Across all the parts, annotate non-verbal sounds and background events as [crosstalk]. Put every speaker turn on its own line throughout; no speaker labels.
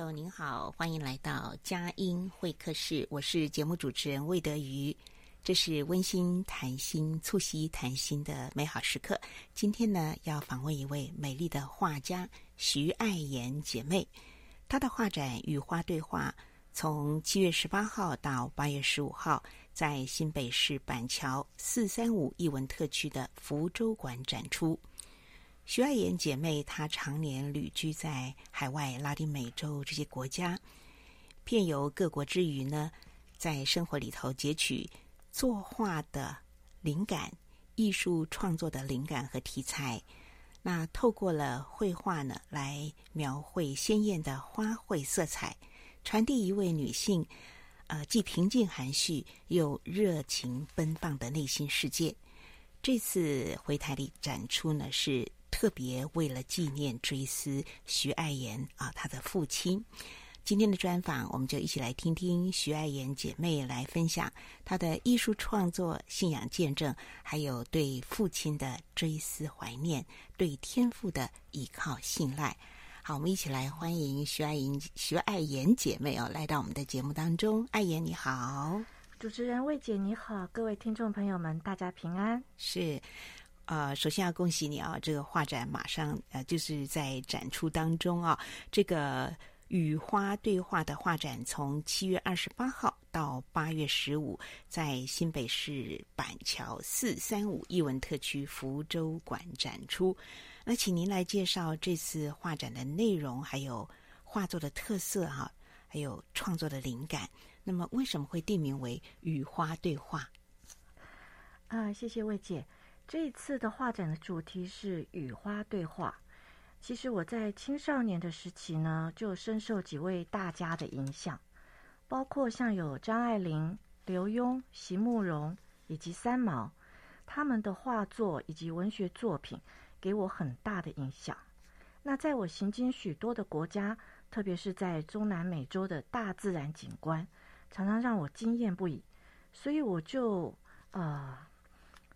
友，您好，欢迎来到佳音会客室。我是节目主持人魏德瑜，这是温馨谈心、促膝谈心的美好时刻。今天呢，要访问一位美丽的画家徐爱妍姐妹。她的画展《与花对话》从七月十八号到八月十五号，在新北市板桥四三五艺文特区的福州馆展出。徐爱妍姐妹，她常年旅居在海外拉丁美洲这些国家，遍游各国之余呢，在生活里头截取作画的灵感、艺术创作的灵感和题材。那透过了绘画呢，来描绘鲜艳的花卉色彩，传递一位女性，呃，既平静含蓄又热情奔放的内心世界。这次回台里展出呢，是。特别为了纪念追思徐爱妍啊，她的父亲。今天的专访，我们就一起来听听徐爱妍姐妹来分享她的艺术创作、信仰见证，还有对父亲的追思怀念，对天赋的依靠信赖。好，我们一起来欢迎徐爱妍、徐爱妍姐妹哦，来到我们的节目当中。爱妍你好，
主持人魏姐你好，各位听众朋友们，大家平安。
是。呃，首先要恭喜你啊！这个画展马上呃，就是在展出当中啊。这个与花对话的画展从七月二十八号到八月十五，在新北市板桥四三五艺文特区福州馆展出。那请您来介绍这次画展的内容，还有画作的特色哈、还有创作的灵感。那么为什么会定名为与花对话？
啊，谢谢魏姐。这一次的画展的主题是与花对话。其实我在青少年的时期呢，就深受几位大家的影响，包括像有张爱玲、刘墉、席慕蓉以及三毛，他们的画作以及文学作品给我很大的影响。那在我行经许多的国家，特别是在中南美洲的大自然景观，常常让我惊艳不已。所以我就呃。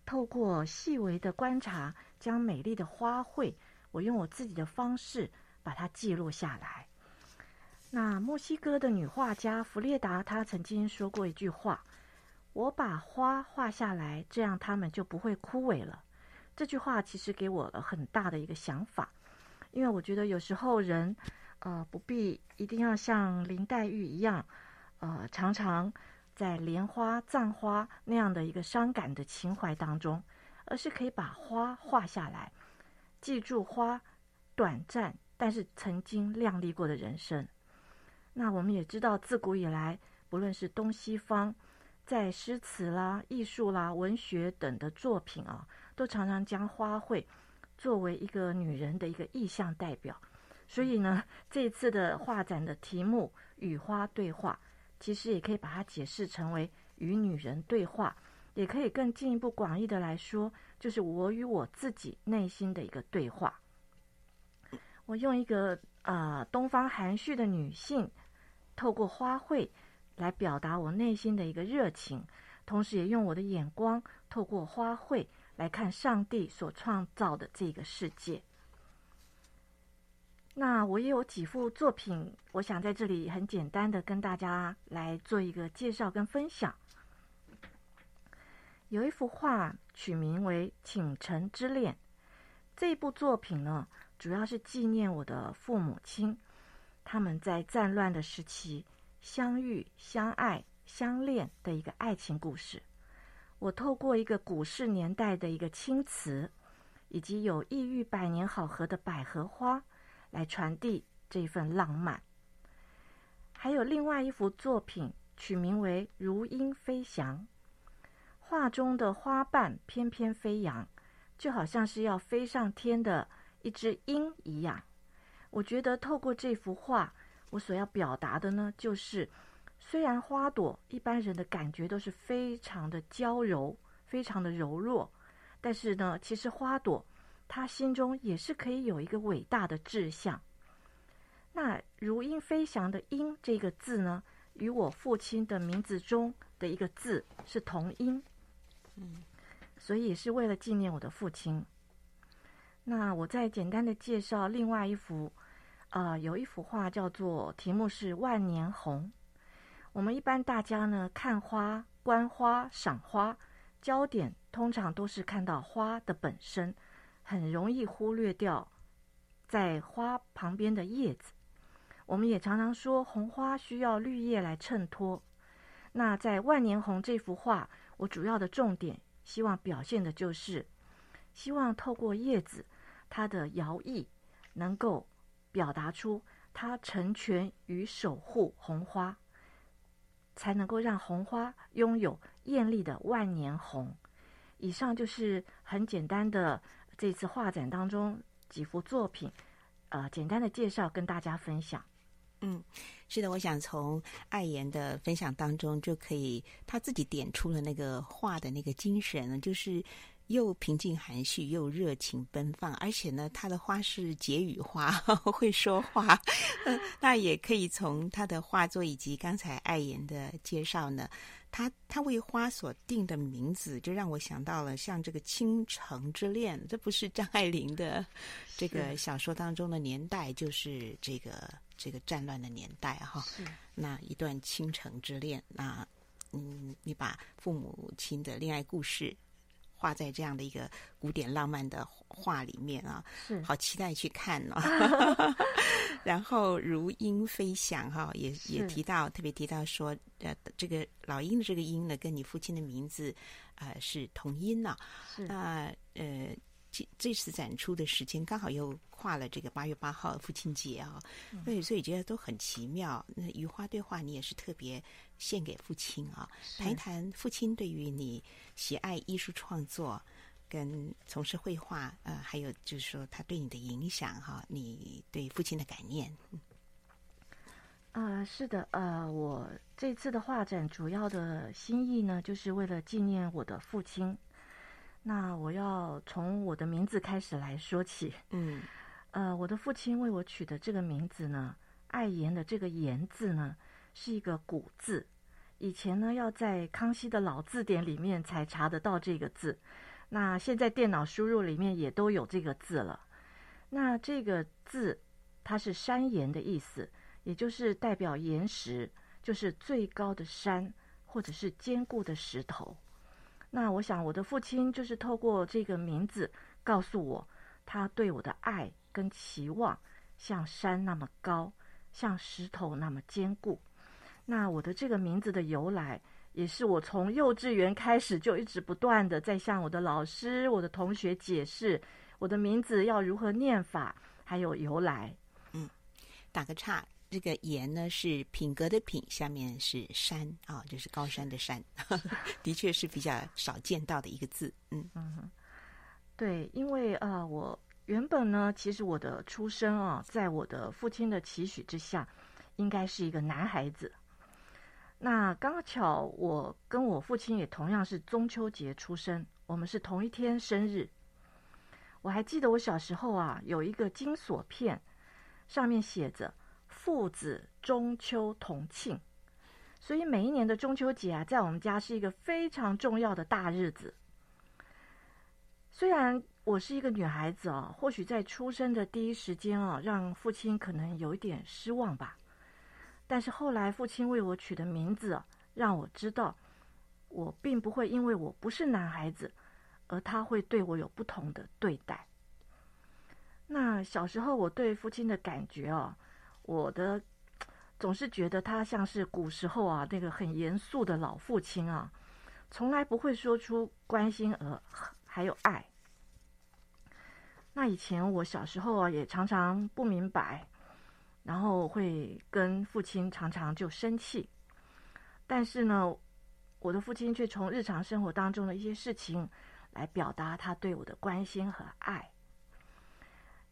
透过细微的观察，将美丽的花卉，我用我自己的方式把它记录下来。那墨西哥的女画家弗列达，她曾经说过一句话：“我把花画下来，这样它们就不会枯萎了。”这句话其实给我了很大的一个想法，因为我觉得有时候人，呃，不必一定要像林黛玉一样，呃，常常。在莲花、葬花那样的一个伤感的情怀当中，而是可以把花画下来，记住花短暂但是曾经亮丽过的人生。那我们也知道，自古以来，不论是东西方，在诗词啦、艺术啦、文学等的作品啊，都常常将花卉作为一个女人的一个意象代表。所以呢，这次的画展的题目“与花对话”。其实也可以把它解释成为与女人对话，也可以更进一步广义的来说，就是我与我自己内心的一个对话。我用一个、呃、东方含蓄的女性，透过花卉来表达我内心的一个热情，同时也用我的眼光透过花卉来看上帝所创造的这个世界。那我也有几幅作品，我想在这里很简单的跟大家来做一个介绍跟分享。有一幅画取名为《倾城之恋》，这一部作品呢，主要是纪念我的父母亲，他们在战乱的时期相遇、相爱、相恋的一个爱情故事。我透过一个古式年代的一个青瓷，以及有意喻百年好合的百合花，来传递这份浪漫。还有另外一幅作品，取名为《如鹰飞翔》，画中的花瓣翩翩飞扬，就好像是要飞上天的一只鹰一样。我觉得透过这幅画，我所要表达的呢，就是。虽然花朵一般人的感觉都是非常的娇柔，非常的柔弱，但是呢，其实花朵他心中也是可以有一个伟大的志向。那如鹰飞翔的“鹰”这个字呢，与我父亲的名字中的一个字是同音，嗯，所以也是为了纪念我的父亲。那我再简单的介绍另外一幅，呃，有一幅画叫做题目是《万年红》。我们一般大家呢，看花、观花、赏花，焦点通常都是看到花的本身，很容易忽略掉在花旁边的叶子。我们也常常说红花需要绿叶来衬托。那在万年红这幅画，我主要的重点希望表现的就是，希望透过叶子它的摇曳，能够表达出它成全与守护红花。才能够让红花拥有艳丽的万年红。以上就是很简单的这次画展当中几幅作品，呃，简单的介绍跟大家分享。
嗯，是的，我想从爱言的分享当中就可以，他自己点出了那个画的那个精神，就是。又平静含蓄，又热情奔放，而且呢，它的花是解语花，[laughs] 会说话。那也可以从他的画作以及刚才爱妍的介绍呢，他他为花所定的名字，就让我想到了像这个《倾城之恋》，这不是张爱玲的这个小说当中的年代，就是这个这个战乱的年代哈。那一段倾城之恋，那嗯，你把父母亲的恋爱故事。画在这样的一个古典浪漫的画里面啊，是好期待去看呢、哦。[laughs] 然后如鹰飞翔哈，也也提到特别提到说，呃，这个老鹰的这个鹰呢，跟你父亲的名字呃是同音呢、啊。那呃。这这次展出的时间刚好又跨了这个八月八号父亲节啊，所以所以觉得都很奇妙。那与花对话，你也是特别献给父亲啊，谈一谈父亲对于你喜爱艺术创作跟从事绘画，呃，还有就是说他对你的影响哈，你对父亲的感念。
啊、呃，是的，呃，我这次的画展主要的心意呢，就是为了纪念我的父亲。那我要从我的名字开始来说起。嗯，呃，我的父亲为我取的这个名字呢，爱言的这个“言”字呢，是一个古字。以前呢，要在康熙的老字典里面才查得到这个字。那现在电脑输入里面也都有这个字了。那这个字它是山岩的意思，也就是代表岩石，就是最高的山或者是坚固的石头。那我想，我的父亲就是透过这个名字告诉我，他对我的爱跟期望，像山那么高，像石头那么坚固。那我的这个名字的由来，也是我从幼稚园开始就一直不断的在向我的老师、我的同学解释我的名字要如何念法，还有由来。
嗯，打个岔。这个“岩”呢是品格的“品”，下面是山啊，就是高山的“山”，[laughs] 的确是比较少见到的一个字。嗯嗯，
对，因为啊、呃，我原本呢，其实我的出生啊，在我的父亲的期许之下，应该是一个男孩子。那刚巧我跟我父亲也同样是中秋节出生，我们是同一天生日。我还记得我小时候啊，有一个金锁片，上面写着。父子中秋同庆，所以每一年的中秋节啊，在我们家是一个非常重要的大日子。虽然我是一个女孩子啊，或许在出生的第一时间啊，让父亲可能有一点失望吧。但是后来父亲为我取的名字，让我知道，我并不会因为我不是男孩子，而他会对我有不同的对待。那小时候我对父亲的感觉啊，我的总是觉得他像是古时候啊那个很严肃的老父亲啊，从来不会说出关心而还有爱。那以前我小时候啊，也常常不明白，然后会跟父亲常常就生气。但是呢，我的父亲却从日常生活当中的一些事情来表达他对我的关心和爱。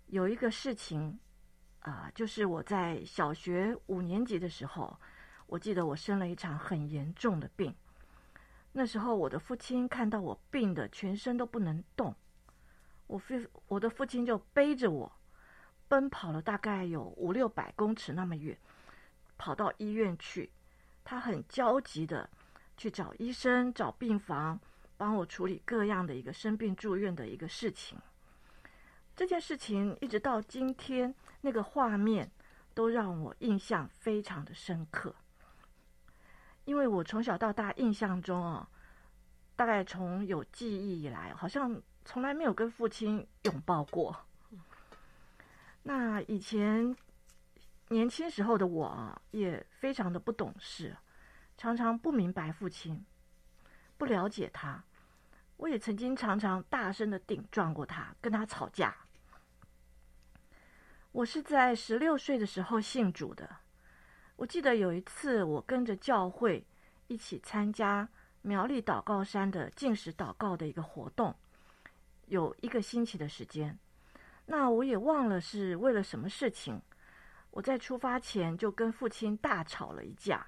有一个事情啊，就是我在小学五年级的时候，我记得我生了一场很严重的病。那时候我的父亲看到我病的全身都不能动。我父我的父亲就背着我，奔跑了大概有五六百公尺那么远，跑到医院去。他很焦急的去找医生、找病房，帮我处理各样的一个生病住院的一个事情。这件事情一直到今天，那个画面都让我印象非常的深刻。因为我从小到大印象中啊，大概从有记忆以来，好像。从来没有跟父亲拥抱过。那以前年轻时候的我，也非常的不懂事，常常不明白父亲，不了解他。我也曾经常常大声的顶撞过他，跟他吵架。我是在十六岁的时候信主的。我记得有一次，我跟着教会一起参加苗栗祷告山的禁食祷告的一个活动。有一个星期的时间，那我也忘了是为了什么事情。我在出发前就跟父亲大吵了一架，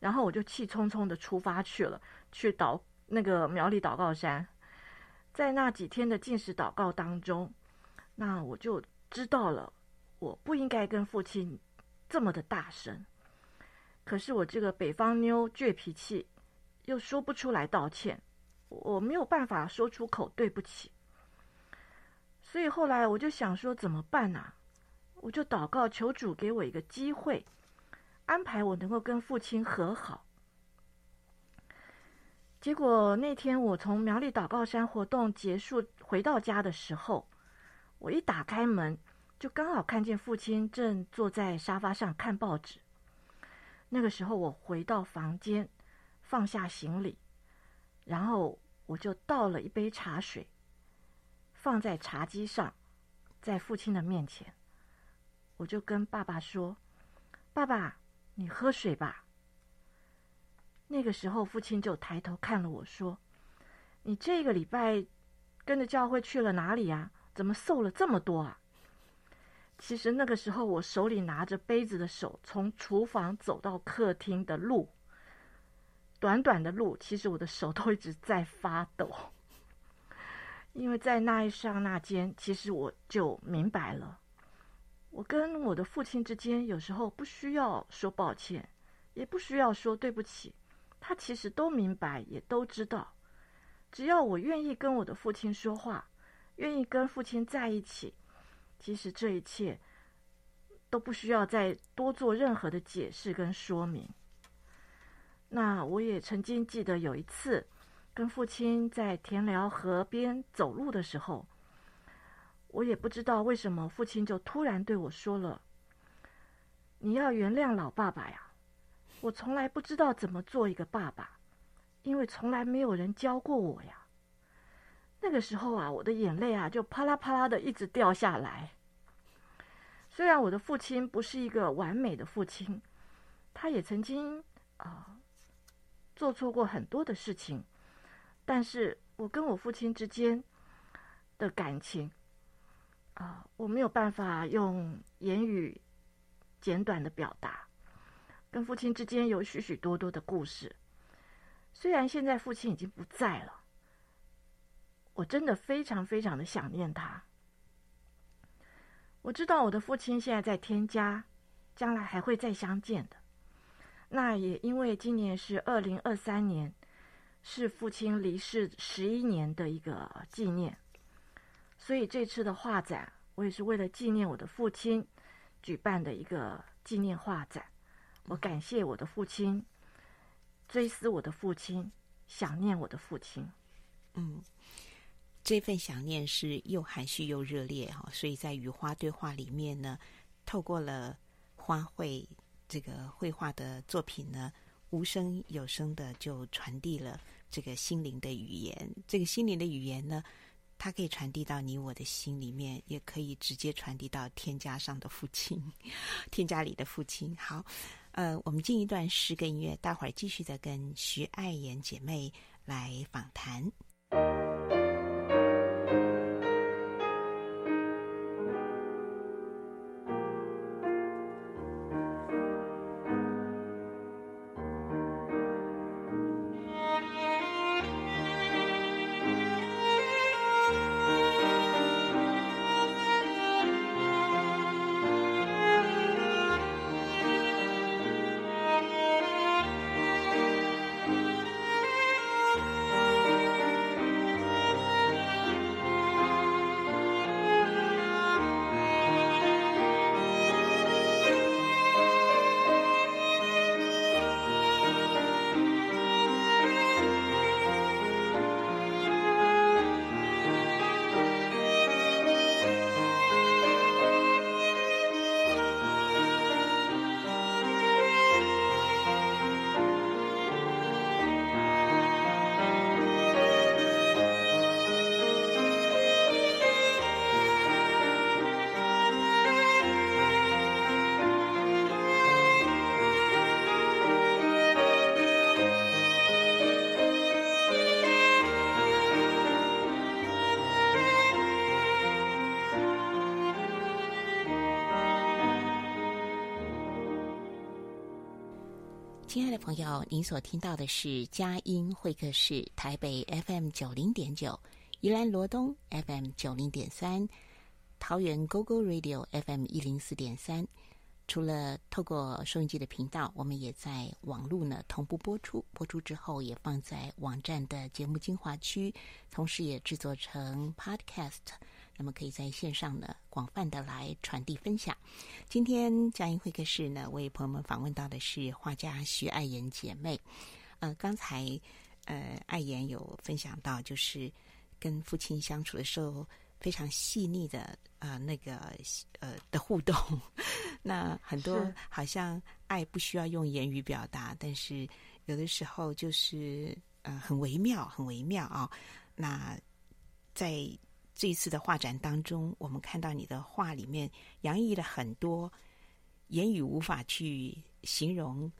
然后我就气冲冲的出发去了，去祷那个苗栗祷告山。在那几天的禁食祷告当中，那我就知道了，我不应该跟父亲这么的大声。可是我这个北方妞倔脾气，又说不出来道歉。我没有办法说出口对不起，所以后来我就想说怎么办呢？我就祷告求主给我一个机会，安排我能够跟父亲和好。结果那天我从苗栗祷告山活动结束回到家的时候，我一打开门，就刚好看见父亲正坐在沙发上看报纸。那个时候我回到房间，放下行李，然后。我就倒了一杯茶水，放在茶几上，在父亲的面前，我就跟爸爸说：“爸爸，你喝水吧。”那个时候，父亲就抬头看了我说：“你这个礼拜跟着教会去了哪里呀？怎么瘦了这么多啊？”其实那个时候，我手里拿着杯子的手，从厨房走到客厅的路。短短的路，其实我的手都一直在发抖，因为在那一刹那间，其实我就明白了，我跟我的父亲之间有时候不需要说抱歉，也不需要说对不起，他其实都明白，也都知道，只要我愿意跟我的父亲说话，愿意跟父亲在一起，其实这一切都不需要再多做任何的解释跟说明。那我也曾经记得有一次，跟父亲在田寮河边走路的时候，我也不知道为什么，父亲就突然对我说了：“你要原谅老爸爸呀，我从来不知道怎么做一个爸爸，因为从来没有人教过我呀。”那个时候啊，我的眼泪啊就啪啦啪啦的一直掉下来。虽然我的父亲不是一个完美的父亲，他也曾经啊。做错过很多的事情，但是我跟我父亲之间的感情啊，我没有办法用言语简短的表达。跟父亲之间有许许多多的故事，虽然现在父亲已经不在了，我真的非常非常的想念他。我知道我的父亲现在在天家，将来还会再相见的。那也因为今年是二零二三年，是父亲离世十一年的一个纪念，所以这次的画展，我也是为了纪念我的父亲举办的一个纪念画展。我感谢我的父亲，追思我的父亲，想念我的父亲。
嗯，这份想念是又含蓄又热烈哈，所以在与花对话里面呢，透过了花卉这个绘画的作品呢，无声有声的就传递了。这个心灵的语言，这个心灵的语言呢，它可以传递到你我的心里面，也可以直接传递到天家上的父亲，[laughs] 天家里的父亲。好，呃，我们进一段诗歌音乐，待会儿继续再跟徐爱妍姐妹来访谈。亲爱的朋友，您所听到的是佳音会客室，台北 FM 九零点九，宜兰罗东 FM 九零点三，桃园 GoGo Radio FM 一零四点三。除了透过收音机的频道，我们也在网络呢同步播出。播出之后，也放在网站的节目精华区，同时也制作成 Podcast。那么可以在线上呢广泛的来传递分享。今天嘉音会客室呢为朋友们访问到的是画家徐爱妍姐妹。呃，刚才呃爱妍有分享到，就是跟父亲相处的时候非常细腻的呃那个呃的互动。那很多好像爱不需要用言语表达，但是有的时候就是呃很微妙，很微妙啊、哦。那在这一次的画展当中，我们看到你的画里面洋溢了很多言语无法去形容、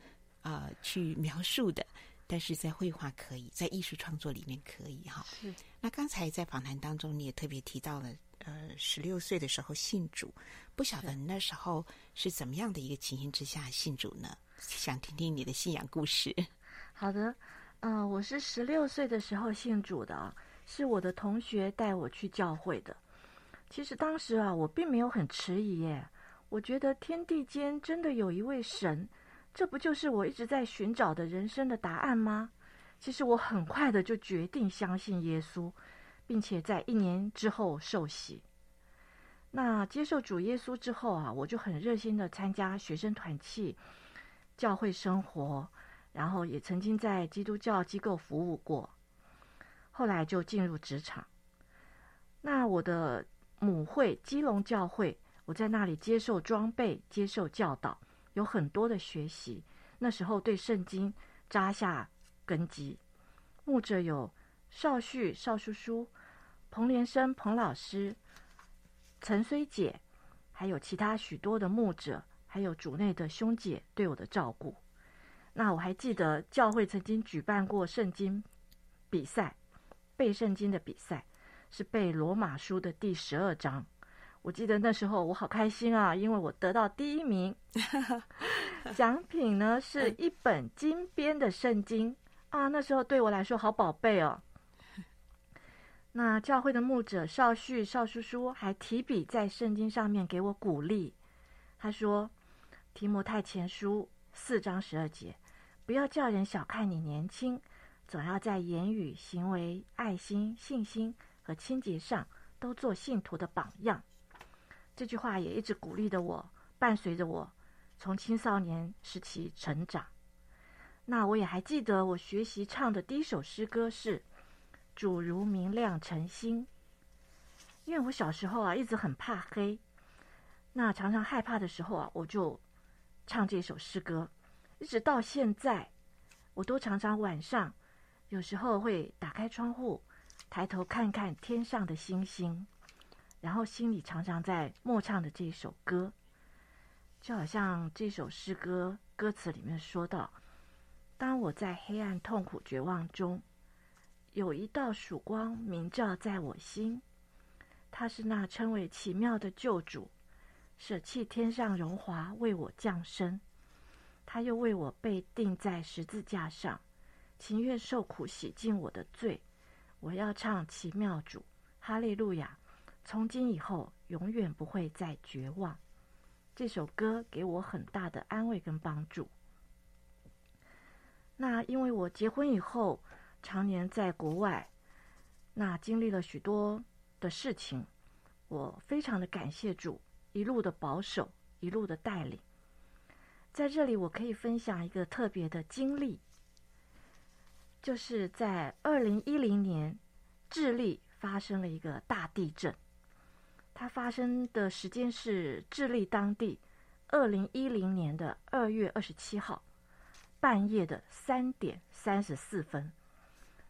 啊、呃，去描述的，但是在绘画可以，在艺术创作里面可以哈。是。那刚才在访谈当中，你也特别提到了，呃，十六岁的时候信主，不晓得那时候是怎么样的一个情形之下信主呢？想听听你的信仰故事。
好的，嗯、呃，我是十六岁的时候信主的。是我的同学带我去教会的。其实当时啊，我并没有很迟疑耶。我觉得天地间真的有一位神，这不就是我一直在寻找的人生的答案吗？其实我很快的就决定相信耶稣，并且在一年之后受洗。那接受主耶稣之后啊，我就很热心的参加学生团契、教会生活，然后也曾经在基督教机构服务过。后来就进入职场。那我的母会基隆教会，我在那里接受装备、接受教导，有很多的学习。那时候对圣经扎下根基。牧者有邵旭、邵叔叔、彭连生、彭老师、陈虽姐，还有其他许多的牧者，还有主内的兄姐对我的照顾。那我还记得教会曾经举办过圣经比赛。背圣经的比赛是背罗马书的第十二章，我记得那时候我好开心啊，因为我得到第一名，[laughs] 奖品呢是一本金边的圣经啊，那时候对我来说好宝贝哦。那教会的牧者邵旭邵叔叔还提笔在圣经上面给我鼓励，他说：“提摩太前书四章十二节，不要叫人小看你年轻。”总要在言语、行为、爱心、信心和清洁上都做信徒的榜样。这句话也一直鼓励着我，伴随着我从青少年时期成长。那我也还记得，我学习唱的第一首诗歌是“主如明亮晨星”，因为我小时候啊一直很怕黑，那常常害怕的时候啊，我就唱这首诗歌，一直到现在，我都常常晚上。有时候会打开窗户，抬头看看天上的星星，然后心里常常在默唱的这首歌，就好像这首诗歌歌词里面说到：“当我在黑暗、痛苦、绝望中，有一道曙光明照在我心，他是那称为奇妙的救主，舍弃天上荣华为我降生，他又为我被钉在十字架上。”情愿受苦洗净我的罪，我要唱奇妙主，哈利路亚！从今以后，永远不会再绝望。这首歌给我很大的安慰跟帮助。那因为我结婚以后，常年在国外，那经历了许多的事情，我非常的感谢主一路的保守，一路的带领。在这里，我可以分享一个特别的经历。就是在二零一零年，智利发生了一个大地震。它发生的时间是智利当地二零一零年的二月二十七号半夜的三点三十四分。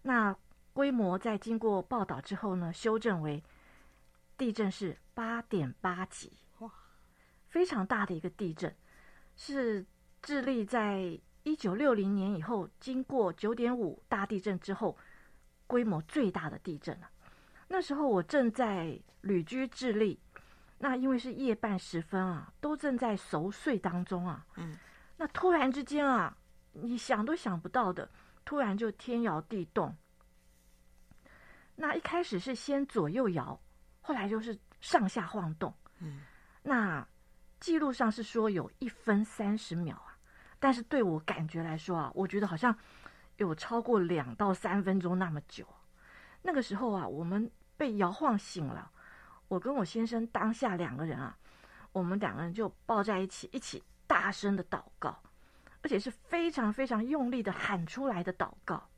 那规模在经过报道之后呢，修正为地震是八点八级，哇，非常大的一个地震，是智利在。一九六零年以后，经过九点五大地震之后，规模最大的地震了。那时候我正在旅居智利，那因为是夜半时分啊，都正在熟睡当中啊。嗯，那突然之间啊，你想都想不到的，突然就天摇地动。那一开始是先左右摇，后来就是上下晃动。嗯，那记录上是说有一分三十秒啊。但是对我感觉来说啊，我觉得好像有超过两到三分钟那么久。那个时候啊，我们被摇晃醒了，我跟我先生当下两个人啊，我们两个人就抱在一起，一起大声的祷告，而且是非常非常用力的喊出来的祷告。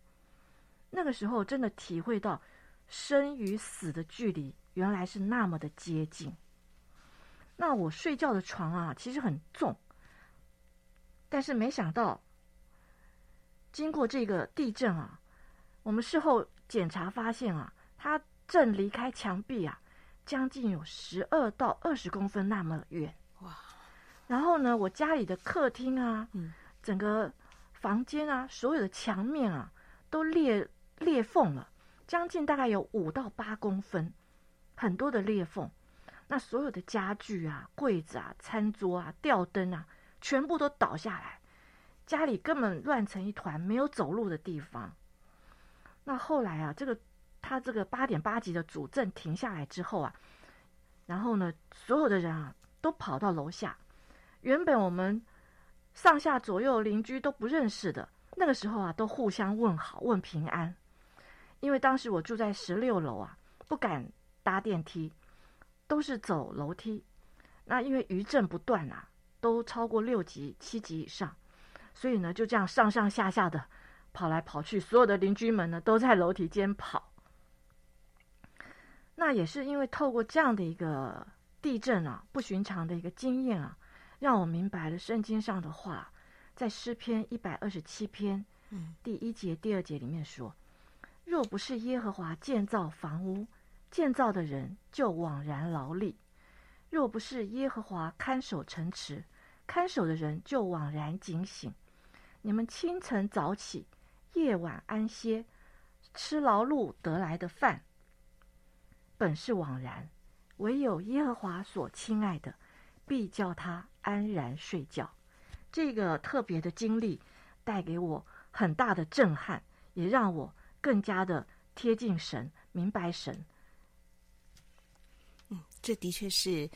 那个时候真的体会到生与死的距离原来是那么的接近。那我睡觉的床啊，其实很重。但是没想到，经过这个地震啊，我们事后检查发现啊，它正离开墙壁啊，将近有十二到二十公分那么远。哇！然后呢，我家里的客厅啊，嗯，整个房间啊，所有的墙面啊，都裂裂缝了，将近大概有五到八公分，很多的裂缝。那所有的家具啊、柜子啊、餐桌啊、吊灯啊。全部都倒下来，家里根本乱成一团，没有走路的地方。那后来啊，这个他这个八点八级的主震停下来之后啊，然后呢，所有的人啊都跑到楼下。原本我们上下左右邻居都不认识的，那个时候啊，都互相问好、问平安。因为当时我住在十六楼啊，不敢搭电梯，都是走楼梯。那因为余震不断啊。都超过六级、七级以上，所以呢，就这样上上下下的跑来跑去，所有的邻居们呢都在楼梯间跑。那也是因为透过这样的一个地震啊，不寻常的一个经验啊，让我明白了圣经上的话，在诗篇一百二十七篇第一节、第二节里面说：“若不是耶和华建造房屋，建造的人就枉然劳力；若不是耶和华看守城池，”看守的人就枉然警醒。你们清晨早起，夜晚安歇，吃劳碌得来的饭，本是枉然；唯有耶和华所亲爱的，必叫他安然睡觉。这个特别的经历带给我很大的震撼，也让我更加的贴近神，明白神。
这的确是。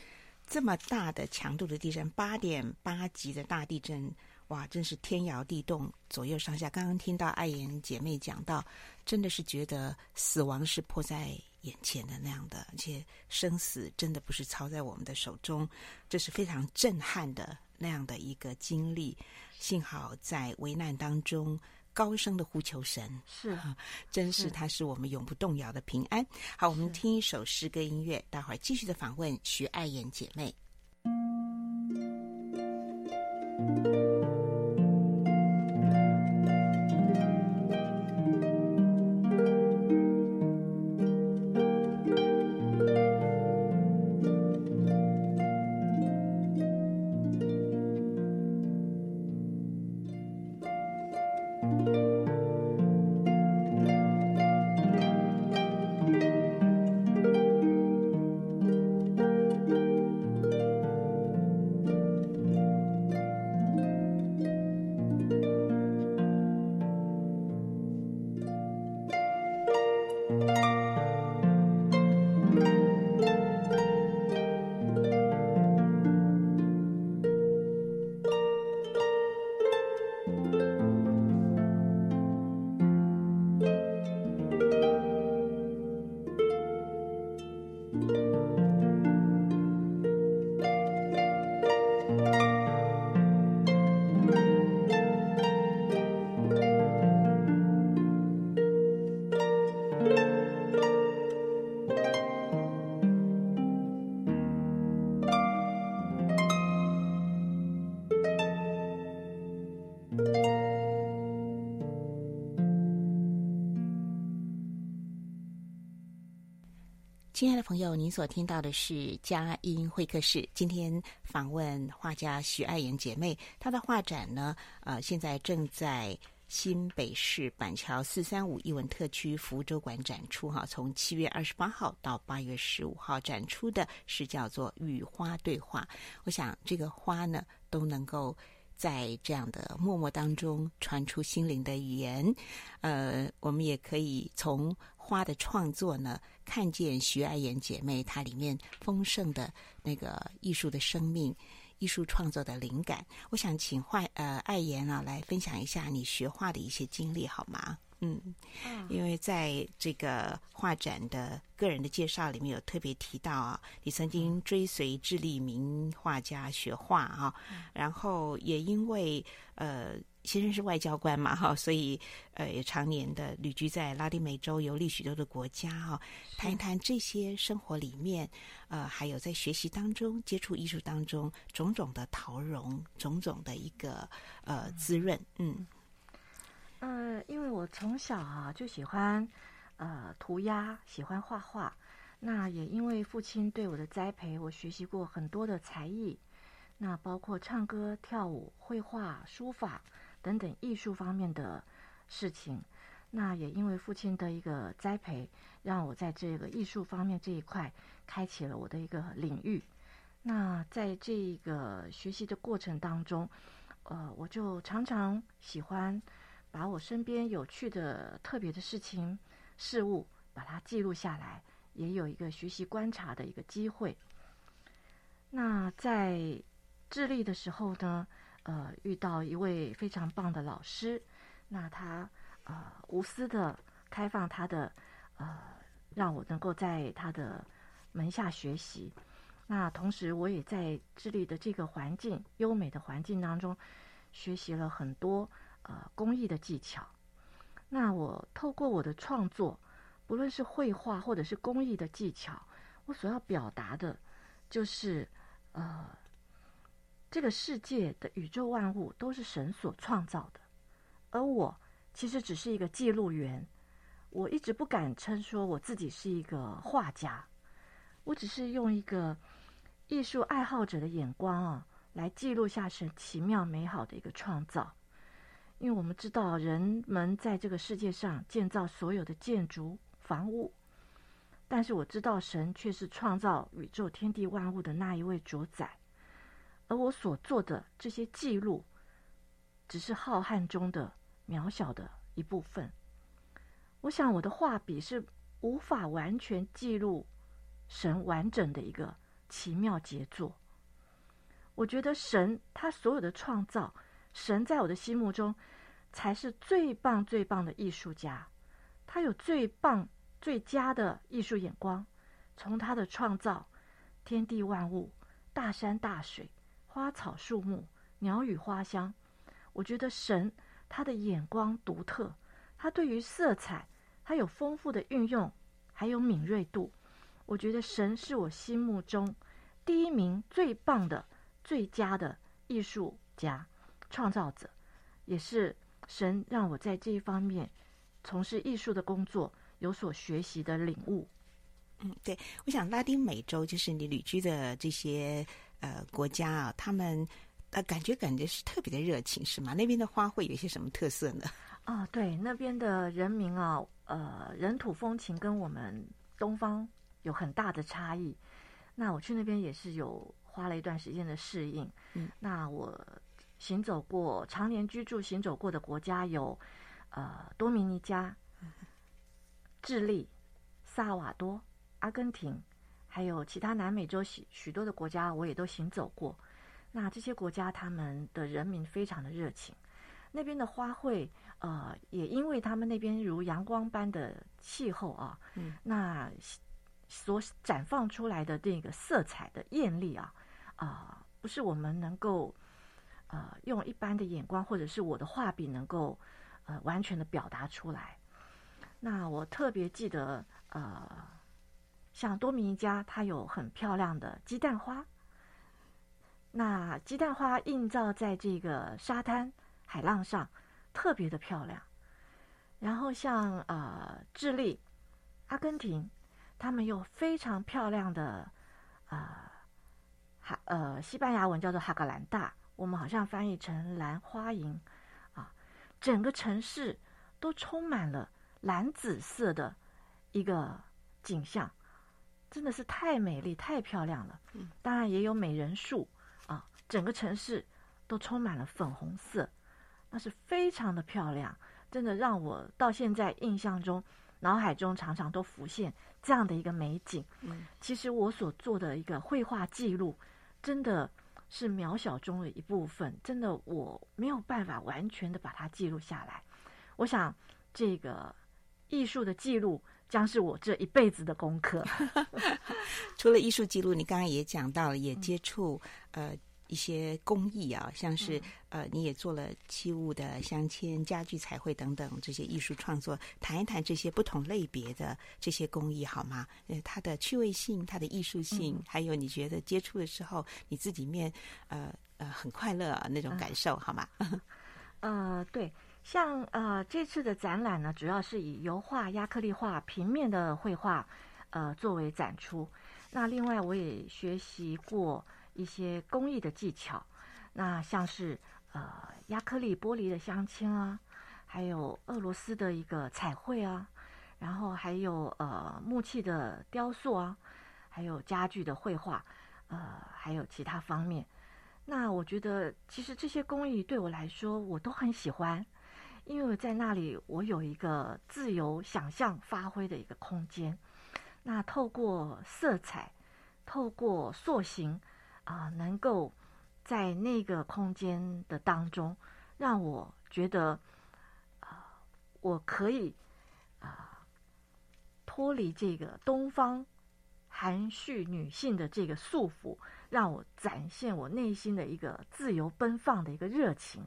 这么大的强度的地震，八点八级的大地震，哇，真是天摇地动，左右上下。刚刚听到爱妍姐妹讲到，真的是觉得死亡是迫在眼前的那样的，而且生死真的不是操在我们的手中，这是非常震撼的那样的一个经历。幸好在危难当中高声的呼求神，
是啊，
真是他是我们永不动摇的平安。好，我们听一首诗歌音乐，待会儿继续的访问徐爱妍姐妹。亲爱的朋友，您所听到的是佳音会客室。今天访问画家徐爱妍姐妹，她的画展呢，呃，现在正在新北市板桥四三五艺文特区福州馆展出。哈，从七月二十八号到八月十五号展出的是叫做“与花对话”。我想，这个花呢，都能够在这样的默默当中传出心灵的语言。呃，我们也可以从花的创作呢。看见徐爱妍姐妹她里面丰盛的那个艺术的生命、艺术创作的灵感，我想请画呃爱妍啊来分享一下你学画的一些经历好吗？嗯，因为在这个画展的个人的介绍里面有特别提到啊，你曾经追随智利名画家学画啊，然后也因为呃。先生是外交官嘛，哈，所以呃也常年的旅居在拉丁美洲，游历许多的国家，哈，谈一谈这些生活里面，呃，还有在学习当中、接触艺术当中种种的陶融，种种的一个呃滋润，嗯，
呃，因为我从小啊就喜欢呃涂鸦，喜欢画画，那也因为父亲对我的栽培，我学习过很多的才艺，那包括唱歌、跳舞、绘画、书法。等等艺术方面的事情，那也因为父亲的一个栽培，让我在这个艺术方面这一块开启了我的一个领域。那在这个学习的过程当中，呃，我就常常喜欢把我身边有趣的、特别的事情、事物，把它记录下来，也有一个学习观察的一个机会。那在智利的时候呢，呃，遇到一位非常棒的老师，那他呃无私的开放他的呃，让我能够在他的门下学习。那同时，我也在智利的这个环境优美的环境当中，学习了很多呃工艺的技巧。那我透过我的创作，不论是绘画或者是工艺的技巧，我所要表达的，就是呃。这个世界的宇宙万物都是神所创造的，而我其实只是一个记录员。我一直不敢称说我自己是一个画家，我只是用一个艺术爱好者的眼光啊，来记录下神奇妙美好的一个创造。因为我们知道，人们在这个世界上建造所有的建筑房屋，但是我知道神却是创造宇宙天地万物的那一位主宰。而我所做的这些记录，只是浩瀚中的渺小的一部分。我想我的画笔是无法完全记录神完整的一个奇妙杰作。我觉得神他所有的创造神在我的心目中才是最棒最棒的艺术家，他有最棒最佳的艺术眼光，从他的创造，天地万物，大山大水，花草树木，鸟语花香，我觉得神他的眼光独特，他对于色彩，他有丰富的运用，还有敏锐度。我觉得神是我心目中第一名最棒的、最佳的艺术家、创造者，也是神让我在这一方面从事艺术的工作有所学习的领悟。
嗯，对，我想拉丁美洲就是你旅居的这些呃国家啊，他们呃感觉感觉是特别的热情，是吗？那边的花卉有些什么特色呢？[laughs]
啊，对，那边的人民啊，呃，人土风情跟我们东方有很大的差异。那我去那边也是有花了一段时间的适应。嗯，那我行走过、常年居住、行走过的国家有，呃，多米尼加、智利、萨瓦多、阿根廷，还有其他南美洲许许多的国家，我也都行走过。那这些国家他们的人民非常的热情，那边的花卉，呃，也因为他们那边如阳光般的气候啊，嗯，那。所绽放出来的这个色彩的艳丽啊，啊、呃，不是我们能够呃用一般的眼光或者是我的画笔能够呃完全的表达出来。那我特别记得呃，像多米尼加，它有很漂亮的鸡蛋花。那鸡蛋花映照在这个沙滩海浪上，特别的漂亮。然后像呃智利、阿根廷。他们有非常漂亮的，啊、呃，哈呃，西班牙文叫做哈格兰大，我们好像翻译成蓝花楹，啊，整个城市都充满了蓝紫色的一个景象，真的是太美丽、太漂亮了。嗯当然也有美人树，啊，整个城市都充满了粉红色，那是非常的漂亮，真的让我到现在印象中。脑海中常常都浮现这样的一个美景。嗯，其实我所做的一个绘画记录，真的是渺小中的一部分。真的，我没有办法完全的把它记录下来。我想，这个艺术的记录将是我这一辈子的功课。[laughs]
除了艺术记录，你刚刚也讲到了，也接触、嗯、呃。一些工艺啊，像是呃，你也做了器物的镶嵌、家具彩绘等等这些艺术创作，谈一谈这些不同类别的这些工艺好吗？呃，它的趣味性、它的艺术性，嗯、还有你觉得接触的时候你自己面呃呃很快乐、啊、那种感受好吗？[laughs]
呃，对，像呃这次的展览呢，主要是以油画、压克力画、平面的绘画呃作为展出。那另外我也学习过。一些工艺的技巧，那像是呃压克力玻璃的镶嵌啊，还有俄罗斯的一个彩绘啊，然后还有呃木器的雕塑啊，还有家具的绘画，呃还有其他方面。那我觉得其实这些工艺对我来说我都很喜欢，因为在那里我有一个自由想象发挥的一个空间。那透过色彩，透过塑形。啊、能够在那个空间的当中，让我觉得啊、我可以啊、脱离这个东方含蓄女性的这个束缚，让我展现我内心的一个自由奔放的一个热情。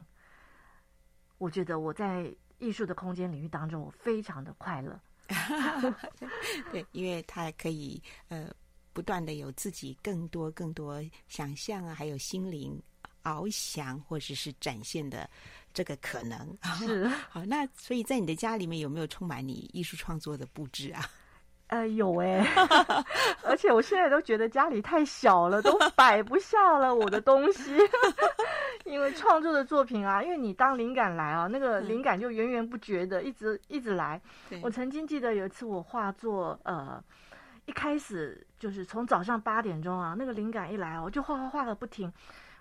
我觉得我在艺术的空间领域当中，我非常的快乐。[laughs]
对，因为它可以呃。不断的有自己更多更多想象啊，还有心灵翱翔或者是展现的这个可能。
是 [laughs]
好，那所以在你的家里面有没有充满你艺术创作的布置啊？[laughs]
呃，有哎，而且我现在都觉得家里太小了，都摆不下了我的东西。因为创作的作品啊，因为你当灵感来啊，那个灵感就源源不绝的一直一直来。我曾经记得有一次我画作呃。一开始就是从早上八点钟啊，那个灵感一来啊，我就画画画个不停，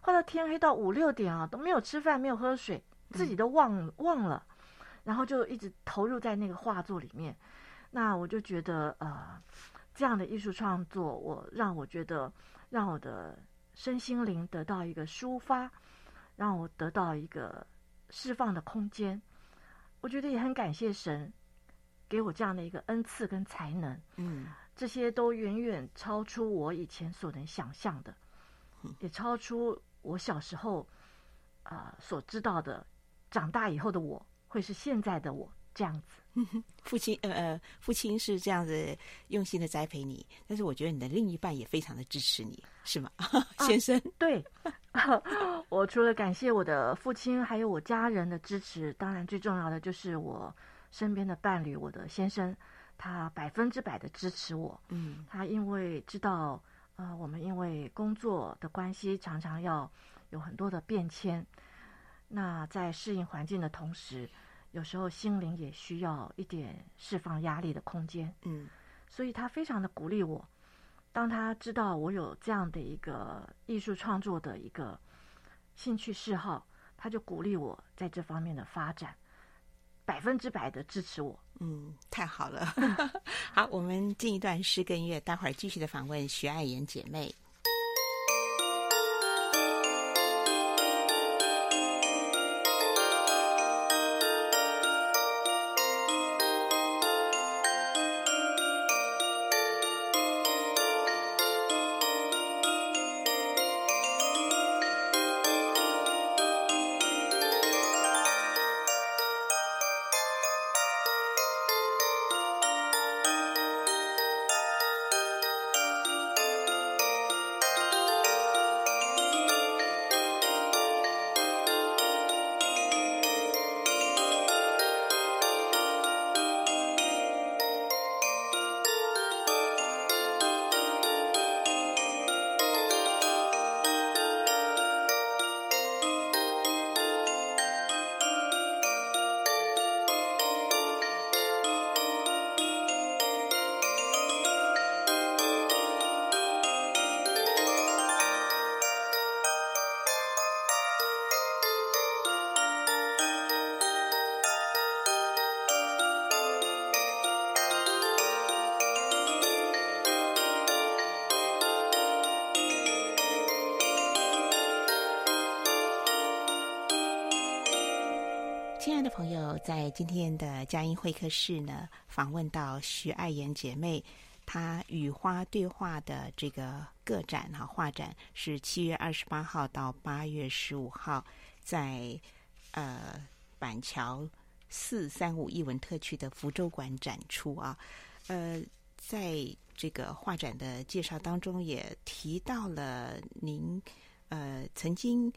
画到天黑到五六点啊，都没有吃饭，没有喝水，自己都忘忘了，然后就一直投入在那个画作里面。那我就觉得呃，这样的艺术创作，我让我觉得让我的身心灵得到一个抒发，让我得到一个释放的空间。我觉得也很感谢神给我这样的一个恩赐跟才能。
嗯，
这些都远远超出我以前所能想象的，也超出我小时候啊、呃、所知道的。长大以后的我会是现在的我这样子。[laughs]
父亲呃呃，父亲是这样子用心的栽培你，但是我觉得你的另一半也非常的支持你，是吗，[laughs] 啊、先生？[laughs]
对，我除了感谢我的父亲，还有我家人的支持，当然最重要的就是我身边的伴侣，我的先生，他百分之百的支持我。
嗯，
他因为知道，呃，我们因为工作的关系，常常要有很多的变迁，那在适应环境的同时。有时候心灵也需要一点释放压力的空间，
嗯，
所以他非常的鼓励我。当他知道我有这样的一个艺术创作的一个兴趣嗜好，他就鼓励我在这方面的发展，百分之百的支持我。
嗯，太好了。[laughs] 好，我们进一段诗跟音乐，待会儿继续的访问徐爱妍姐妹。在今天的佳音会客室呢，访问到徐爱妍姐妹，她与花对话的这个个展哈，画展是七月二十八号到八月十五号，在呃板桥四三五艺文特区的福州馆展出啊。呃，在这个画展的介绍当中，也提到了您呃曾经。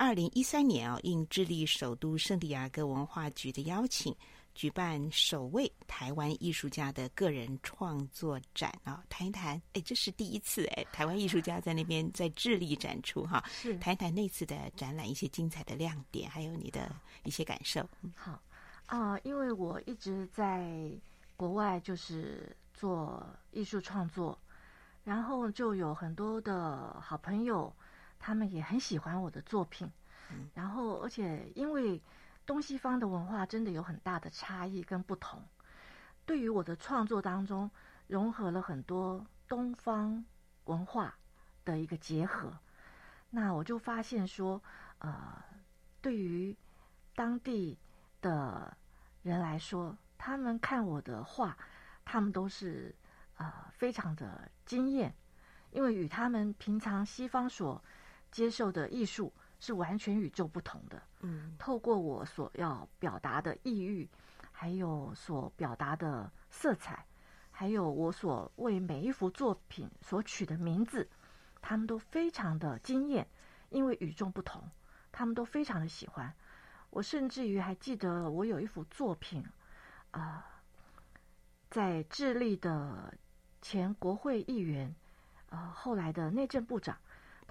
二零一三年啊，应智利首都圣地亚哥文化局的邀请，举办首位台湾艺术家的个人创作展啊，谈一谈。哎，这是第一次哎，台湾艺术家在那边在智利展出哈，
是
谈一谈那次的展览一些精彩的亮点，还有你的一些感受。
好啊，因为我一直在国外就是做艺术创作，然后就有很多的好朋友。他们也很喜欢我的作品，然后而且因为东西方的文化真的有很大的差异跟不同，对于我的创作当中融合了很多东方文化的一个结合，那我就发现说，呃，对于当地的人来说，他们看我的画，他们都是呃非常的惊艳，因为与他们平常西方所接受的艺术是完全与众不同的。
嗯，
透过我所要表达的意欲，还有所表达的色彩，还有我所为每一幅作品所取的名字，他们都非常的惊艳，因为与众不同，他们都非常的喜欢。我甚至于还记得，我有一幅作品，啊、呃，在智利的前国会议员，啊、呃，后来的内政部长。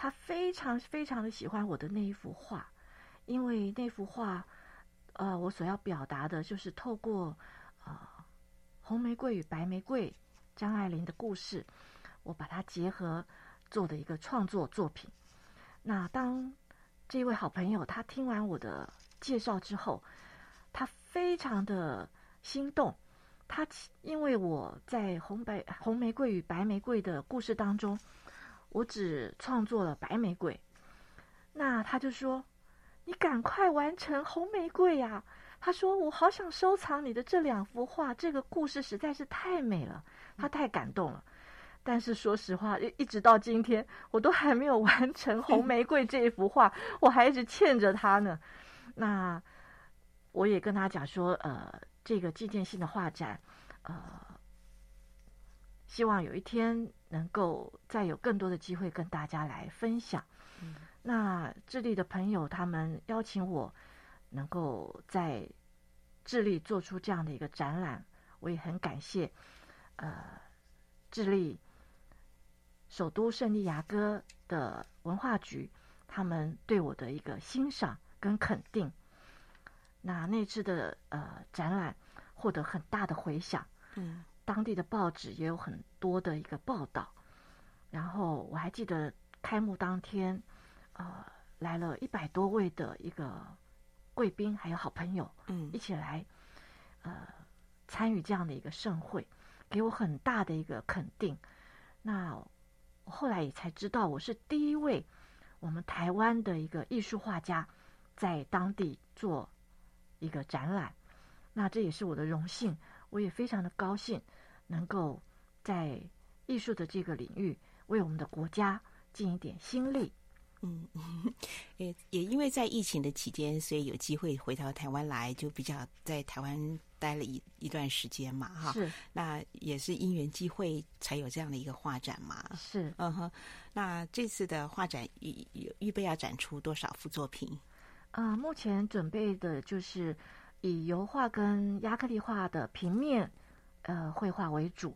他非常非常的喜欢我的那一幅画，因为那幅画，呃，我所要表达的就是透过呃红玫瑰与白玫瑰张爱玲的故事，我把它结合做的一个创作作品。那当这位好朋友他听完我的介绍之后，他非常的心动。他因为我在红白红玫瑰与白玫瑰的故事当中。我只创作了白玫瑰，那他就说：“你赶快完成红玫瑰呀！”他说：“我好想收藏你的这两幅画，这个故事实在是太美了，他太感动了。但是说实话，一直到今天，我都还没有完成红玫瑰这一幅画，我还一直欠着他呢。那我也跟他讲说，呃，这个纪念性的画展，呃，希望有一天能够再有更多的机会跟大家来分享。嗯、那智利的朋友他们邀请我。”能够在智利做出这样的一个展览，我也很感谢。呃，智利首都圣地亚哥的文化局，他们对我的一个欣赏跟肯定。那那次的呃展览获得很大的回响，嗯，当地的报纸也有很多的一个报道。然后我还记得开幕当天，呃，来了一百多位的一个。贵宾还有好朋友，嗯，一起来，呃，参与这样的一个盛会，给我很大的一个肯定。那我后来也才知道，我是第一位我们台湾的一个艺术画家，在当地做一个展览。那这也是我的荣幸，我也非常的高兴，能够在艺术的这个领域为我们的国家尽一点心力。
嗯，[laughs] 也也因为在疫情的期间，所以有机会回到台湾来，就比较在台湾待了一一段时间嘛，哈。
是。那
也是因缘际会才有这样的一个画展嘛。
是。
嗯哼。那这次的画展预预预备要展出多少幅作品？
啊、呃，目前准备的就是以油画跟亚克力画的平面呃绘画为主。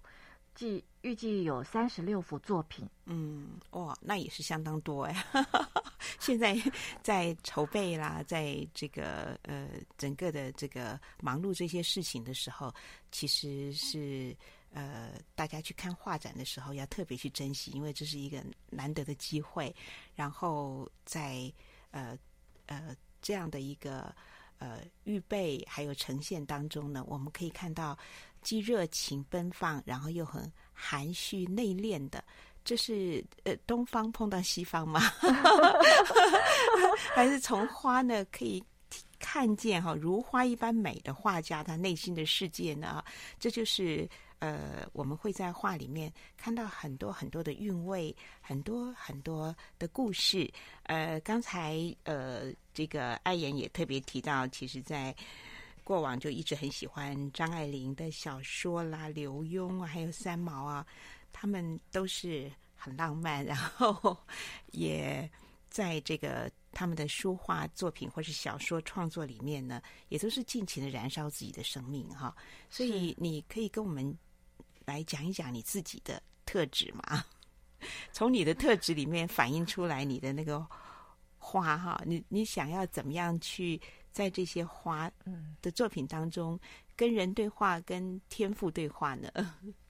计预计有三十六幅作品，
嗯，哇，那也是相当多哎。[laughs] 现在在筹备啦，在这个呃整个的这个忙碌这些事情的时候，其实是呃大家去看画展的时候要特别去珍惜，因为这是一个难得的机会。然后在呃呃这样的一个呃预备还有呈现当中呢，我们可以看到。既热情奔放，然后又很含蓄内敛的，这是呃东方碰到西方吗？[laughs] 还是从花呢可以看见哈如花一般美的画家他内心的世界呢？这就是呃我们会在画里面看到很多很多的韵味，很多很多的故事。呃，刚才呃这个爱妍也特别提到，其实在。过往就一直很喜欢张爱玲的小说啦，刘墉啊，还有三毛啊，他们都是很浪漫，[laughs] 然后也在这个他们的书画作品或是小说创作里面呢，也都是尽情的燃烧自己的生命哈。所以你可以跟我们来讲一讲你自己的特质嘛？[laughs] 从你的特质里面反映出来你的那个花哈，你你想要怎么样去？在这些花的作品当中，跟人对话，跟天赋对话呢？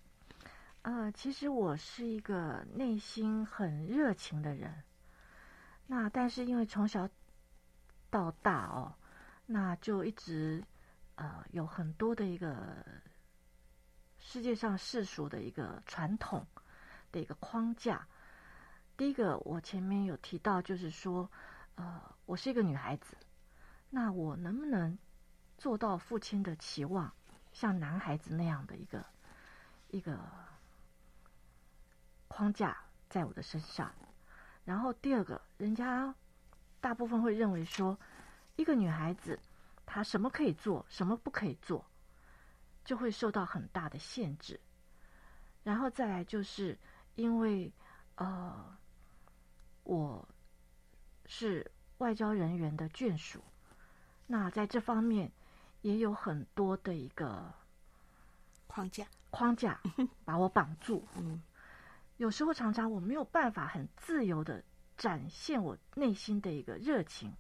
[laughs]
呃，其实我是一个内心很热情的人。那但是因为从小到大哦，那就一直呃有很多的一个世界上世俗的一个传统的一个框架。第一个，我前面有提到，就是说，呃，我是一个女孩子。那我能不能做到父亲的期望，像男孩子那样的一个一个框架在我的身上？然后第二个，人家大部分会认为说，一个女孩子她什么可以做，什么不可以做，就会受到很大的限制。然后再来就是因为呃，我是外交人员的眷属。那在这方面也有很多的一个
框架，
框架 [laughs] 把我绑住。嗯，有时候常常我没有办法很自由的展现我内心的一个热情。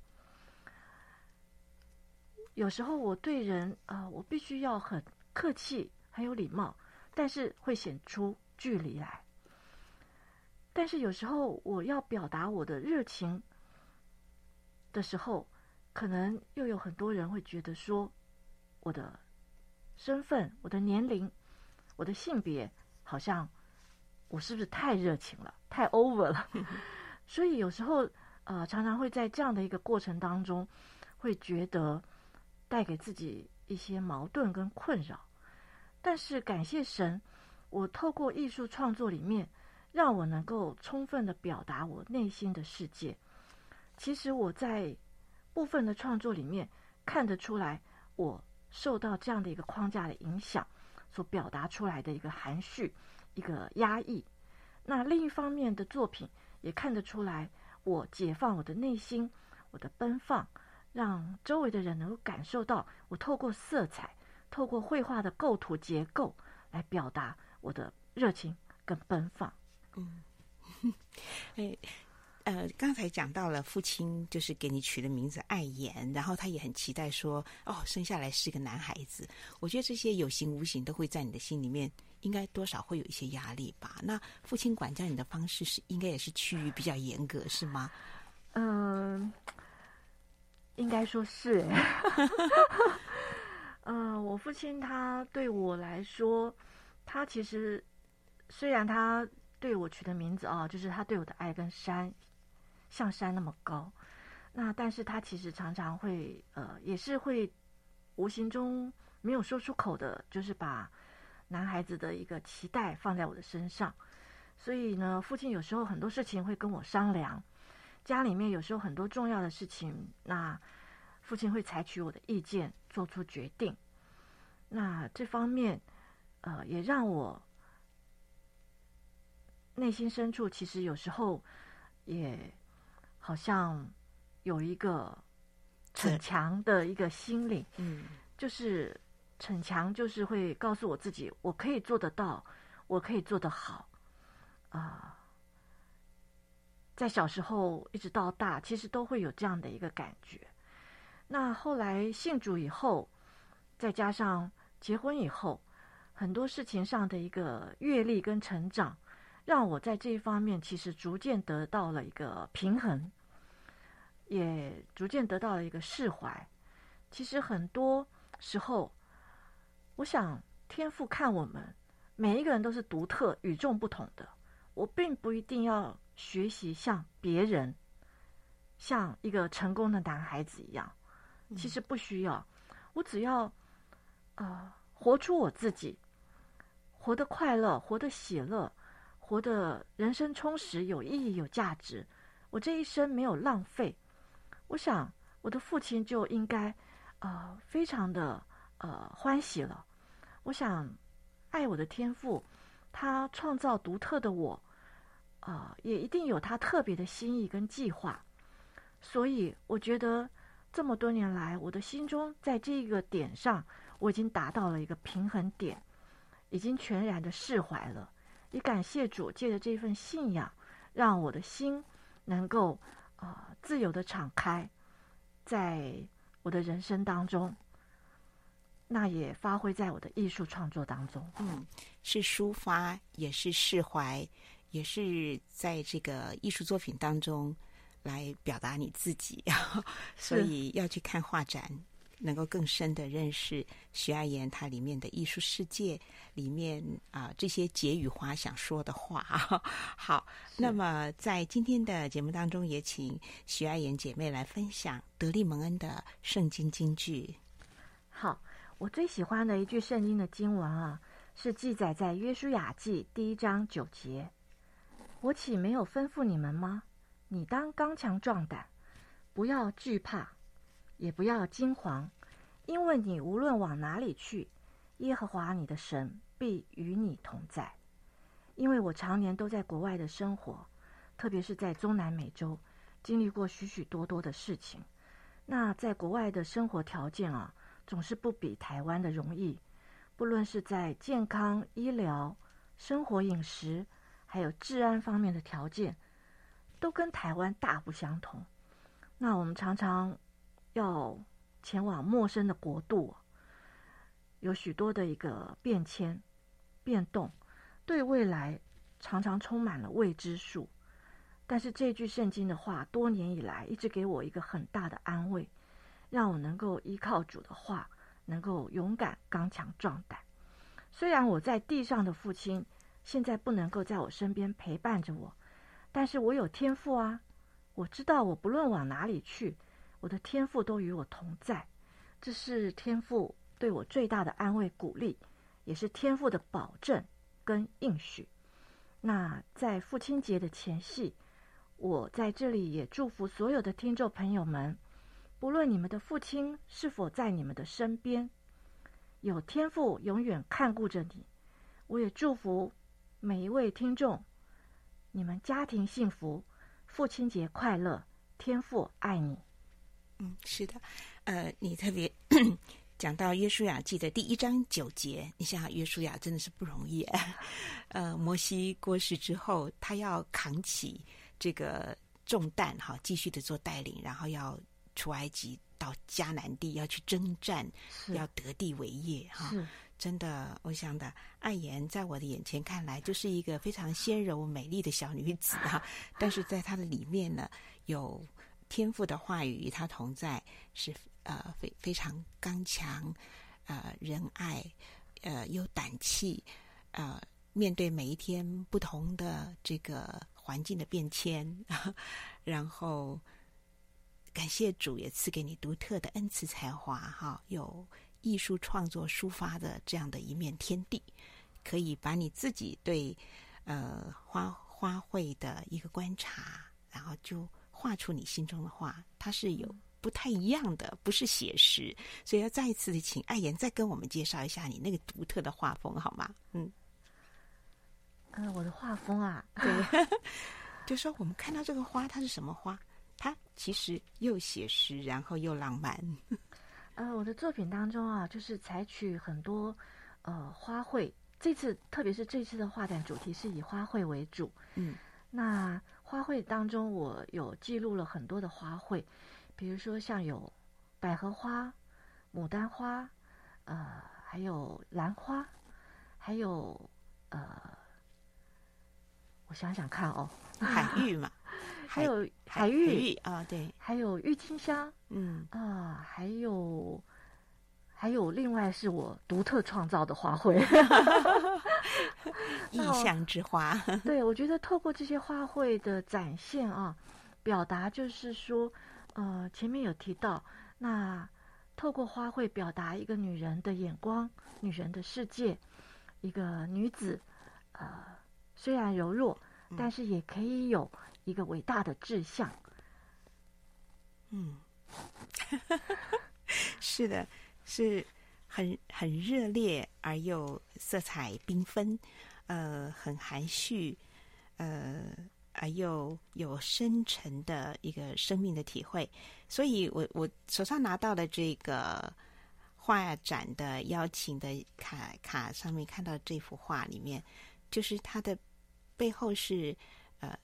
有时候我对人啊、呃，我必须要很客气，很有礼貌，但是会显出距离来。但是有时候我要表达我的热情的时候，可能又有很多人会觉得说，我的身份、我的年龄、我的性别，好像我是不是太热情了、太 over 了？[laughs] 所以有时候，呃，常常会在这样的一个过程当中，会觉得带给自己一些矛盾跟困扰。但是感谢神，我透过艺术创作里面，让我能够充分的表达我内心的世界。其实我在部分的创作里面看得出来，我受到这样的一个框架的影响，所表达出来的一个含蓄、一个压抑。那另一方面的作品也看得出来，我解放我的内心，我的奔放，让周围的人能够感受到我透过色彩。透过绘画的构图结构来表达我的热情跟奔放。
嗯，[laughs] 哎，呃，刚才讲到了父亲就是给你取的名字爱言，然后他也很期待说，哦，生下来是个男孩子。我觉得这些有形无形都会在你的心里面，应该多少会有一些压力吧？那父亲管教你的方式是应该也是趋于比较严格，是吗？
嗯，应该说是。嗯、[laughs] 呃，我父亲他对我来说，他其实虽然他对我取的名字啊，就是他对我的爱跟山像山那么高，那但是他其实常常会呃，也是会无形中没有说出口的，就是把男孩子的一个期待放在我的身上。所以呢，父亲有时候很多事情会跟我商量，家里面有时候很多重要的事情，那。父亲会采取我的意见，做出决定。那这方面，呃，也让我内心深处其实有时候也好像有一个逞强的一个心理，嗯，就是逞强，就是会告诉我自己，我可以做得到，我可以做得好，啊、呃，在小时候一直到大，其实都会有这样的一个感觉。那后来信主以后，再加上结婚以后，很多事情上的一个阅历跟成长，让我在这一方面其实逐渐得到了一个平衡，也逐渐得到了一个释怀。其实很多时候，我想天父看我们每一个人都是独特、与众不同的。我并不一定要学习像别人，像一个成功的男孩子一样。其实不需要，我只要，呃，活出我自己，活得快乐，活得喜乐，活得人生充实、有意义、有价值。我这一生没有浪费。我想，我的父亲就应该，呃，非常的呃欢喜了。我想，爱我的天赋，他创造独特的我，啊、呃，也一定有他特别的心意跟计划。所以，我觉得。这么多年来，我的心中在这个点上，我已经达到了一个平衡点，已经全然的释怀了。也感谢主，借着这份信仰，让我的心能够啊、自由的敞开，在我的人生当中，那也发挥在我的艺术创作当中。
嗯，是抒发，也是释怀，也是在这个艺术作品当中。来表达你自己，[laughs] 所以要去看画展，能够更深的认识徐爱言他里面的艺术世界里面啊、呃、这些结语花想说的话。[laughs] 好，那么在今天的节目当中，也请徐爱妍姐妹来分享德利蒙恩的圣经金句。
好，我最喜欢的一句圣经的经文啊，是记载在约书亚记第一章九节：“我岂没有吩咐你们吗？”你当刚强壮胆，不要惧怕，也不要惊惶，因为你无论往哪里去，耶和华你的神必与你同在。因为我常年都在国外的生活，特别是在中南美洲，经历过许许多多的事情。那在国外的生活条件啊，总是不比台湾的容易，不论是在健康、医疗、生活、饮食，还有治安方面的条件。都跟台湾大不相同。那我们常常要前往陌生的国度，有许多的一个变迁、变动，对未来常常充满了未知数。但是这句圣经的话，多年以来一直给我一个很大的安慰，让我能够依靠主的话，能够勇敢、刚强、壮胆。虽然我在地上的父亲现在不能够在我身边陪伴着我。但是我有天赋啊，我知道我不论往哪里去，我的天赋都与我同在，这是天赋对我最大的安慰鼓励，也是天赋的保证跟应许。那在父亲节的前夕，我在这里也祝福所有的听众朋友们，不论你们的父亲是否在你们的身边，有天赋永远看顾着你。我也祝福每一位听众，你们家庭幸福，父亲节快乐，天父爱你。
嗯，是的，呃，你特别。[coughs] 讲到约书亚记的第一章九节，你想想约书亚真的是不容易。[laughs] 呃，摩西过世之后，他要扛起这个重担，哈，继续的做带领，然后要出埃及到迦南地，要去征战，要得地为业，哈。真的，我想的爱妍，在我的眼前看来，就是一个非常纤柔美丽的小女子啊。但是在她的里面呢，有天赋的话语与她同在，是。呃，非非常刚强，呃，仁爱，呃，有胆气，呃，面对每一天不同的这个环境的变迁，[laughs] 然后感谢主也赐给你独特的恩赐才华，哈，有艺术创作抒发的这样的一面天地，可以把你自己对呃花花卉的一个观察，然后就画出你心中的画，它是有。不太一样的，不是写实，所以要再一次的请爱妍再跟我们介绍一下你那个独特的画风好吗？嗯，
呃，我的画风啊，
对，[laughs] 就说我们看到这个花，它是什么花？它其实又写实，然后又浪漫。
呃，我的作品当中啊，就是采取很多呃花卉，这次特别是这次的画展主题是以花卉为主。嗯，那花卉当中，我有记录了很多的花卉。比如说，像有百合花、牡丹花，呃，还有兰花，还有呃，我想想看哦，
海 [laughs] 芋嘛，
还有海芋
啊，对，
还有郁金香，嗯啊，还有还有另外是我独特创造的花卉，[laughs] [laughs]
意象之花。
对，我觉得透过这些花卉的展现啊，表达就是说。呃，前面有提到，那透过花卉表达一个女人的眼光，女人的世界，一个女子，呃，虽然柔弱，但是也可以有一个伟大的志向。
嗯，[laughs] 是的，是很很热烈而又色彩缤纷，呃，很含蓄，呃。而又有深沉的一个生命的体会，所以我我手上拿到的这个画展的邀请的卡卡上面看到这幅画里面，就是它的背后是呃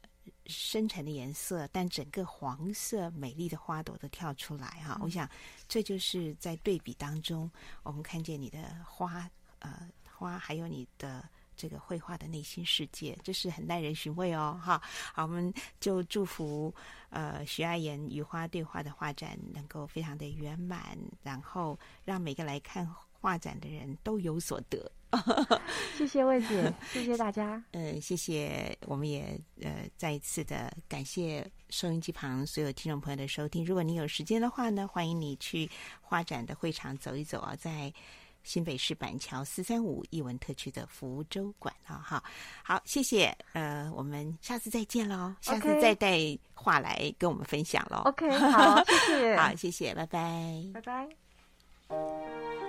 深沉的颜色，但整个黄色美丽的花朵都跳出来哈、嗯。我想这就是在对比当中，我们看见你的花呃花还有你的。这个绘画的内心世界，这是很耐人寻味哦，哈！好，我们就祝福呃徐爱妍与花对话的画展能够非常的圆满，然后让每个来看画展的人都有所得。[laughs]
谢谢魏姐，谢谢大家。
呃，[laughs] 谢谢，我们也呃再一次的感谢收音机旁所有听众朋友的收听。如果你有时间的话呢，欢迎你去画展的会场走一走啊，在。新北市板桥四三五艺文特区的福州馆啊，哈，好，谢谢，呃，我们下次再见喽下次再带画来跟我们分享喽。
OK，好，谢谢，[laughs]
好，谢谢，拜拜，
拜拜。